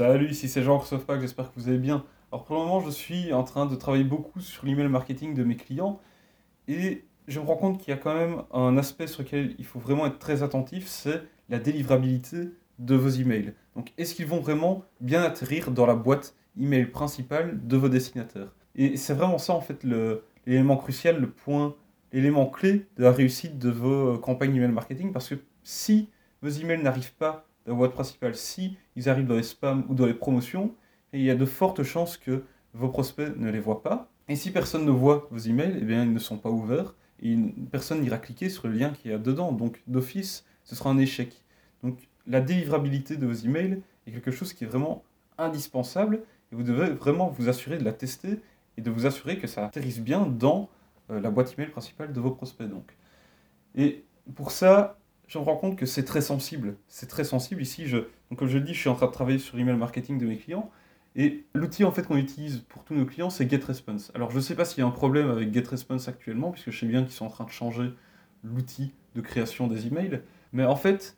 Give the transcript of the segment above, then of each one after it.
Salut, ici c'est Jean Pack, j'espère que vous allez bien. Alors pour le moment, je suis en train de travailler beaucoup sur l'email marketing de mes clients et je me rends compte qu'il y a quand même un aspect sur lequel il faut vraiment être très attentif, c'est la délivrabilité de vos emails. Donc est-ce qu'ils vont vraiment bien atterrir dans la boîte email principale de vos destinataires? Et c'est vraiment ça en fait l'élément crucial, le point, l'élément clé de la réussite de vos campagnes email marketing parce que si vos emails n'arrivent pas dans votre principale, si ils arrivent dans les spams ou dans les promotions, il y a de fortes chances que vos prospects ne les voient pas. Et si personne ne voit vos emails, eh bien, ils ne sont pas ouverts et personne n'ira cliquer sur le lien qu'il y a dedans. Donc, d'office, ce sera un échec. Donc, la délivrabilité de vos emails est quelque chose qui est vraiment indispensable et vous devez vraiment vous assurer de la tester et de vous assurer que ça atterrisse bien dans euh, la boîte email principale de vos prospects. Donc. Et pour ça, je me rends compte que c'est très sensible. C'est très sensible. Ici, comme je le dis, je suis en train de travailler sur email marketing de mes clients. Et l'outil en fait qu'on utilise pour tous nos clients, c'est GetResponse. Alors je ne sais pas s'il y a un problème avec GetResponse actuellement, puisque je sais bien qu'ils sont en train de changer l'outil de création des emails. Mais en fait,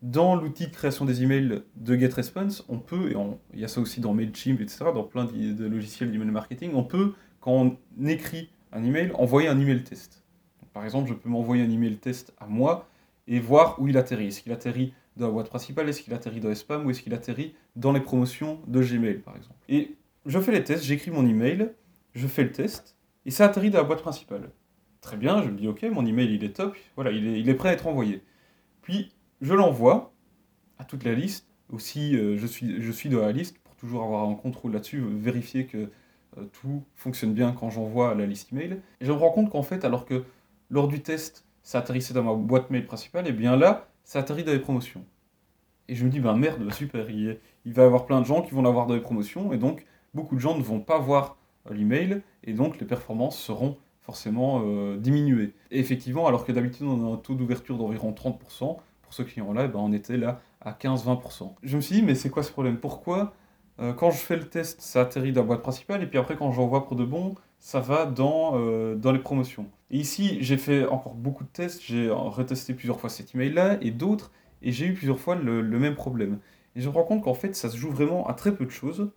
dans l'outil de création des emails de GetResponse, on peut, et il y a ça aussi dans MailChimp, etc., dans plein de, logiciels d'email marketing, on peut, quand on écrit un email, envoyer un email test. par exemple, je peux m'envoyer un email test à moi et voir où il atterrit. Est-ce qu'il atterrit dans la boîte principale, est-ce qu'il atterrit dans les spams? Ou est-ce qu'il atterrit dans les promotions de Gmail par exemple? Et je fais les tests, j'écris mon email, je fais le test et ça atterrit dans la boîte principale. Très bien, je me dis ok, mon email il est top, voilà, il est, prêt à être envoyé. Puis je l'envoie à toute la liste. Aussi, euh, je, suis, je suis dans la liste pour toujours avoir un contrôle là-dessus, vérifier que euh, tout fonctionne bien quand j'envoie la liste email. Et je me rends compte qu'en fait, alors que lors du test, ça atterrissait dans ma boîte mail principale, et bien là, ça atterrit dans les promotions. Et je me dis, ben merde, super, il, va y avoir plein de gens qui vont l'avoir dans les promotions, et donc beaucoup de gens ne vont pas voir euh, l'email, et donc les performances seront forcément euh, diminuées. Et effectivement, alors que d'habitude on a un taux d'ouverture d'environ 30%, pour ce client-là, ben, on était là à 15-20%. Je me suis dit, mais c'est quoi ce problème? Pourquoi euh, quand je fais le test, ça atterrit dans la boîte principale, et puis après, quand j'envoie pour de bon, ça va dans, dans les promotions? Et ici, j'ai fait encore beaucoup de tests, j'ai retesté plusieurs fois cet email-là, et d'autres, et j'ai eu plusieurs fois le, même problème. Et je me rends compte qu'en fait, ça se joue vraiment à très peu de choses.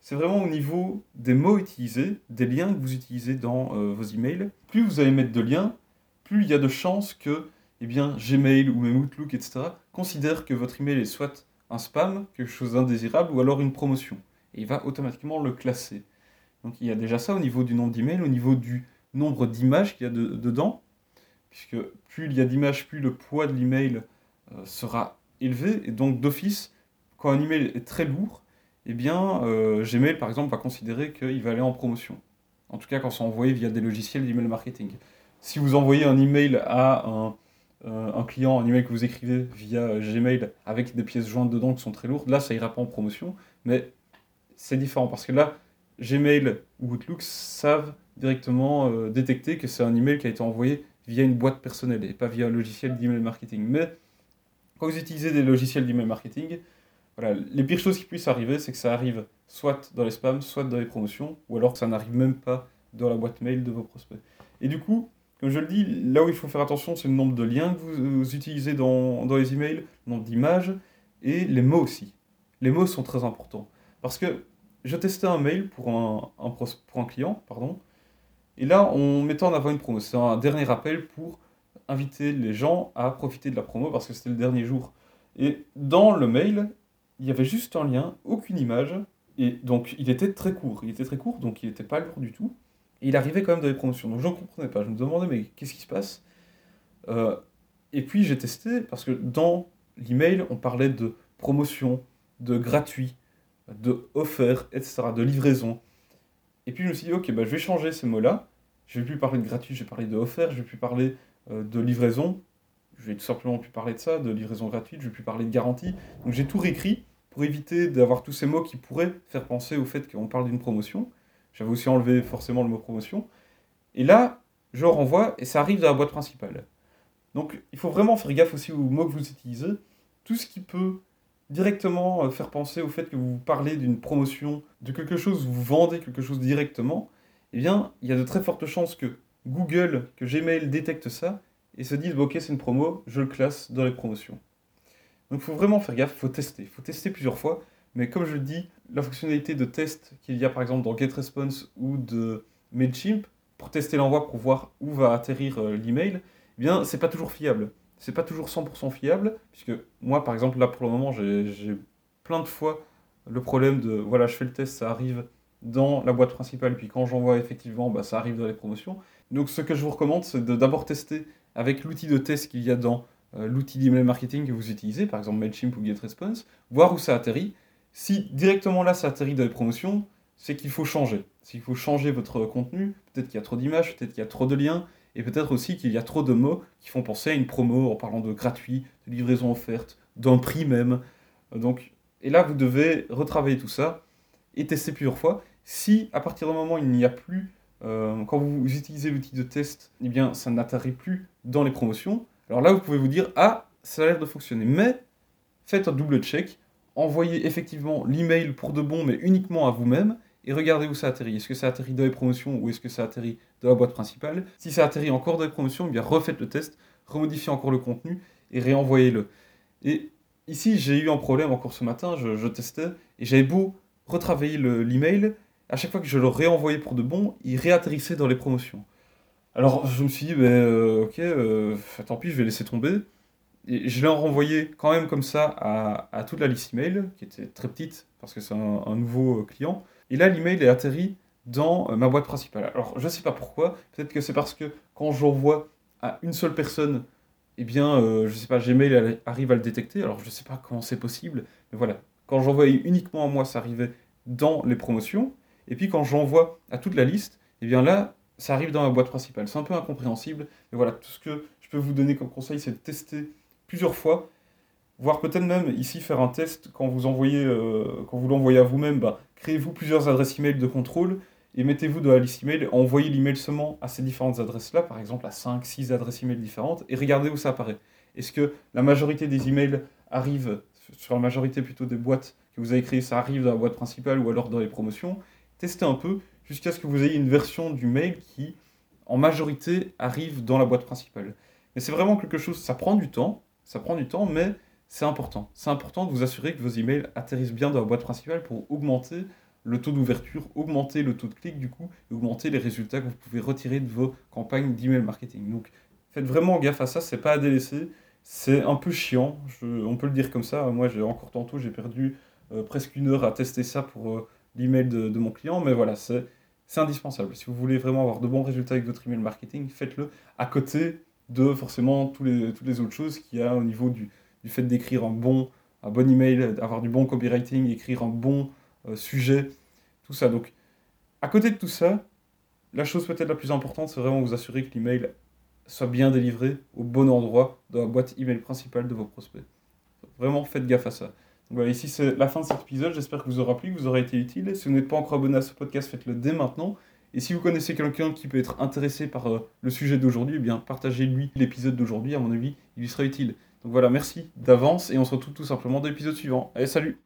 C'est vraiment au niveau des mots utilisés, des liens que vous utilisez dans euh, vos emails. Plus vous allez mettre de liens, plus il y a de chances que eh bien, Gmail ou même Outlook, etc., considère que votre email est soit un spam, quelque chose d'indésirable, ou alors une promotion. Et il va automatiquement le classer. Donc il y a déjà ça au niveau du nombre d'emails, au niveau du nombre d'images qu'il y a dedans, puisque plus il y a d'images, plus le poids de l'email euh, sera élevé, et donc d'office, quand un email est très lourd, eh bien euh, Gmail par exemple va considérer qu'il va aller en promotion. En tout cas quand c'est envoyé via des logiciels d'email marketing. Si vous envoyez un email à un, euh, un client, un email que vous écrivez via Gmail avec des pièces jointes dedans qui sont très lourdes, là ça ira pas en promotion, mais c'est différent parce que là, Gmail ou Outlook savent directement euh, détecter que c'est un email qui a été envoyé via une boîte personnelle et pas via un logiciel d'email marketing. Mais quand vous utilisez des logiciels d'email marketing, voilà, les pires choses qui puissent arriver, c'est que ça arrive soit dans les spams, soit dans les promotions, ou alors que ça n'arrive même pas dans la boîte mail de vos prospects. Et du coup, comme je le dis, là où il faut faire attention, c'est le nombre de liens que vous, utilisez dans, dans, les emails, le nombre d'images et les mots aussi. Les mots sont très importants. Parce que je testais un mail pour un, pour un client, pardon, et là, on mettait en avant une promo. C'est un dernier rappel pour inviter les gens à profiter de la promo parce que c'était le dernier jour. Et dans le mail, il y avait juste un lien, aucune image, et donc il était très court. Il était très court, donc il n'était pas lourd du tout. Et il arrivait quand même dans les promotions. Donc je ne comprenais pas. Je me demandais, mais qu'est-ce qui se passe? Euh, Et puis j'ai testé, parce que dans l'email, on parlait de promotion, de gratuit, de offert, etc., de livraison. Et puis je me suis dit, ok, bah, je vais changer ces mots-là. Je vais plus parler de gratuit, je vais parler de offert, je vais plus parler euh, de livraison. Je vais tout simplement plus parler de ça, de livraison gratuite, je vais plus parler de garantie. Donc j'ai tout réécrit pour éviter d'avoir tous ces mots qui pourraient faire penser au fait qu'on parle d'une promotion. J'avais aussi enlevé forcément le mot promotion. Et là, je renvoie et ça arrive dans la boîte principale. Donc il faut vraiment faire gaffe aussi aux mots que vous utilisez. Tout ce qui peut directement euh, faire penser au fait que vous parlez d'une promotion, de quelque chose, vous vendez quelque chose directement, eh bien, il y a de très fortes chances que Google, que Gmail détecte ça et se dise, ok, c'est une promo, je le classe dans les promotions. Donc il faut vraiment faire gaffe, il faut tester. Il faut tester plusieurs fois Mais comme je le dis, la fonctionnalité de test qu'il y a par exemple dans GetResponse ou de MailChimp, pour tester l'envoi, pour voir où va atterrir euh, l'email, eh bien, c'est pas toujours fiable. C'est pas toujours 100% fiable, puisque moi, par exemple, là, pour le moment, j'ai plein de fois le problème de, voilà, je fais le test, ça arrive dans la boîte principale, puis quand j'envoie effectivement, bah, ça arrive dans les promotions. Donc ce que je vous recommande, c'est de d'abord tester avec l'outil de test qu'il y a dans euh, l'outil d'email marketing que vous utilisez, par exemple MailChimp ou GetResponse, voir où ça atterrit. Si directement là ça atterrit dans les promotions, c'est qu'il faut changer. S'il faut changer votre contenu, peut-être qu'il y a trop d'images, peut-être qu'il y a trop de liens, et peut-être aussi qu'il y a trop de mots qui font penser à une promo en parlant de gratuit, de livraison offerte, d'un prix même. Donc, et là, vous devez retravailler tout ça et tester plusieurs fois. Si à partir du moment il n'y a plus, euh, quand vous utilisez l'outil de test, eh bien ça n'atterrit plus dans les promotions, alors là vous pouvez vous dire ah ça a l'air de fonctionner. Mais faites un double check, envoyez effectivement l'email pour de bon mais uniquement à vous-même et regardez où ça atterrit. Est-ce que ça atterrit dans les promotions ou est-ce que ça atterrit dans la boîte principale? Si ça atterrit encore dans les promotions, eh bien refaites le test, remodifiez encore le contenu et réenvoyez-le. Et ici j'ai eu un problème encore ce matin, je, testais et j'avais beau retravailler l'email, à chaque fois que je le réenvoyais pour de bon, il réatterrissait dans les promotions. Alors je me suis dit, ben, euh, ok, euh, tant pis, je vais laisser tomber. Et je l'ai renvoyé quand même comme ça à, toute la liste email, qui était très petite, parce que c'est un, nouveau euh, client. Et là, l'email est atterri dans ma boîte principale. Alors je ne sais pas pourquoi, peut-être que c'est parce que quand j'envoie à une seule personne, eh bien, je ne sais pas, Gmail arrive à le détecter. Alors je ne sais pas comment c'est possible, mais voilà. Quand j'envoyais uniquement à moi, ça arrivait dans les promotions. Et puis quand j'envoie à toute la liste, eh bien là, ça arrive dans ma boîte principale. C'est un peu incompréhensible, mais voilà, tout ce que je peux vous donner comme conseil, c'est de tester plusieurs fois, voire peut-être même ici faire un test quand vous envoyez, euh, quand vous l'envoyez à vous-même, bah, créez-vous plusieurs adresses email de contrôle et mettez-vous dans la liste email, envoyez l'email seulement à ces différentes adresses-là, par exemple à 5, 6 adresses email différentes, et regardez où ça apparaît. Est-ce que la majorité des emails arrivent, sur la majorité plutôt des boîtes que vous avez créées, ça arrive dans la boîte principale ou alors dans les promotions? Testez un peu jusqu'à ce que vous ayez une version du mail qui, en majorité, arrive dans la boîte principale. Mais c'est vraiment quelque chose, ça prend du temps, ça prend du temps, mais c'est important. C'est important de vous assurer que vos emails atterrissent bien dans la boîte principale pour augmenter le taux d'ouverture, augmenter le taux de clic du coup, et augmenter les résultats que vous pouvez retirer de vos campagnes d'email marketing. Donc faites vraiment gaffe à ça, c'est pas à délaisser, c'est un peu chiant, on peut le dire comme ça. Moi j'ai encore tantôt j'ai perdu euh, presque une heure à tester ça pour euh, l'email de, de, mon client, mais voilà, c'est indispensable. Si vous voulez vraiment avoir de bons résultats avec votre email marketing, faites-le à côté de forcément tous les, toutes les autres choses qu'il y a au niveau du, du fait d'écrire un bon, un bon email, d'avoir du bon copywriting, écrire un bon euh, sujet, tout ça. Donc, à côté de tout ça, la chose peut-être la plus importante, c'est vraiment vous assurer que l'email soit bien délivré au bon endroit dans la boîte email principale de vos prospects. Vraiment, faites gaffe à ça. Voilà, ici c'est la fin de cet épisode. J'espère que vous aura plu, que vous aura été utile. Si vous n'êtes pas encore abonné à ce podcast, faites-le dès maintenant. Et si vous connaissez quelqu'un qui peut être intéressé par euh, le sujet d'aujourd'hui, eh bien partagez-lui l'épisode d'aujourd'hui. À mon avis, il lui sera utile. Donc voilà, merci d'avance et on se retrouve tout simplement dans l'épisode suivant. Allez, salut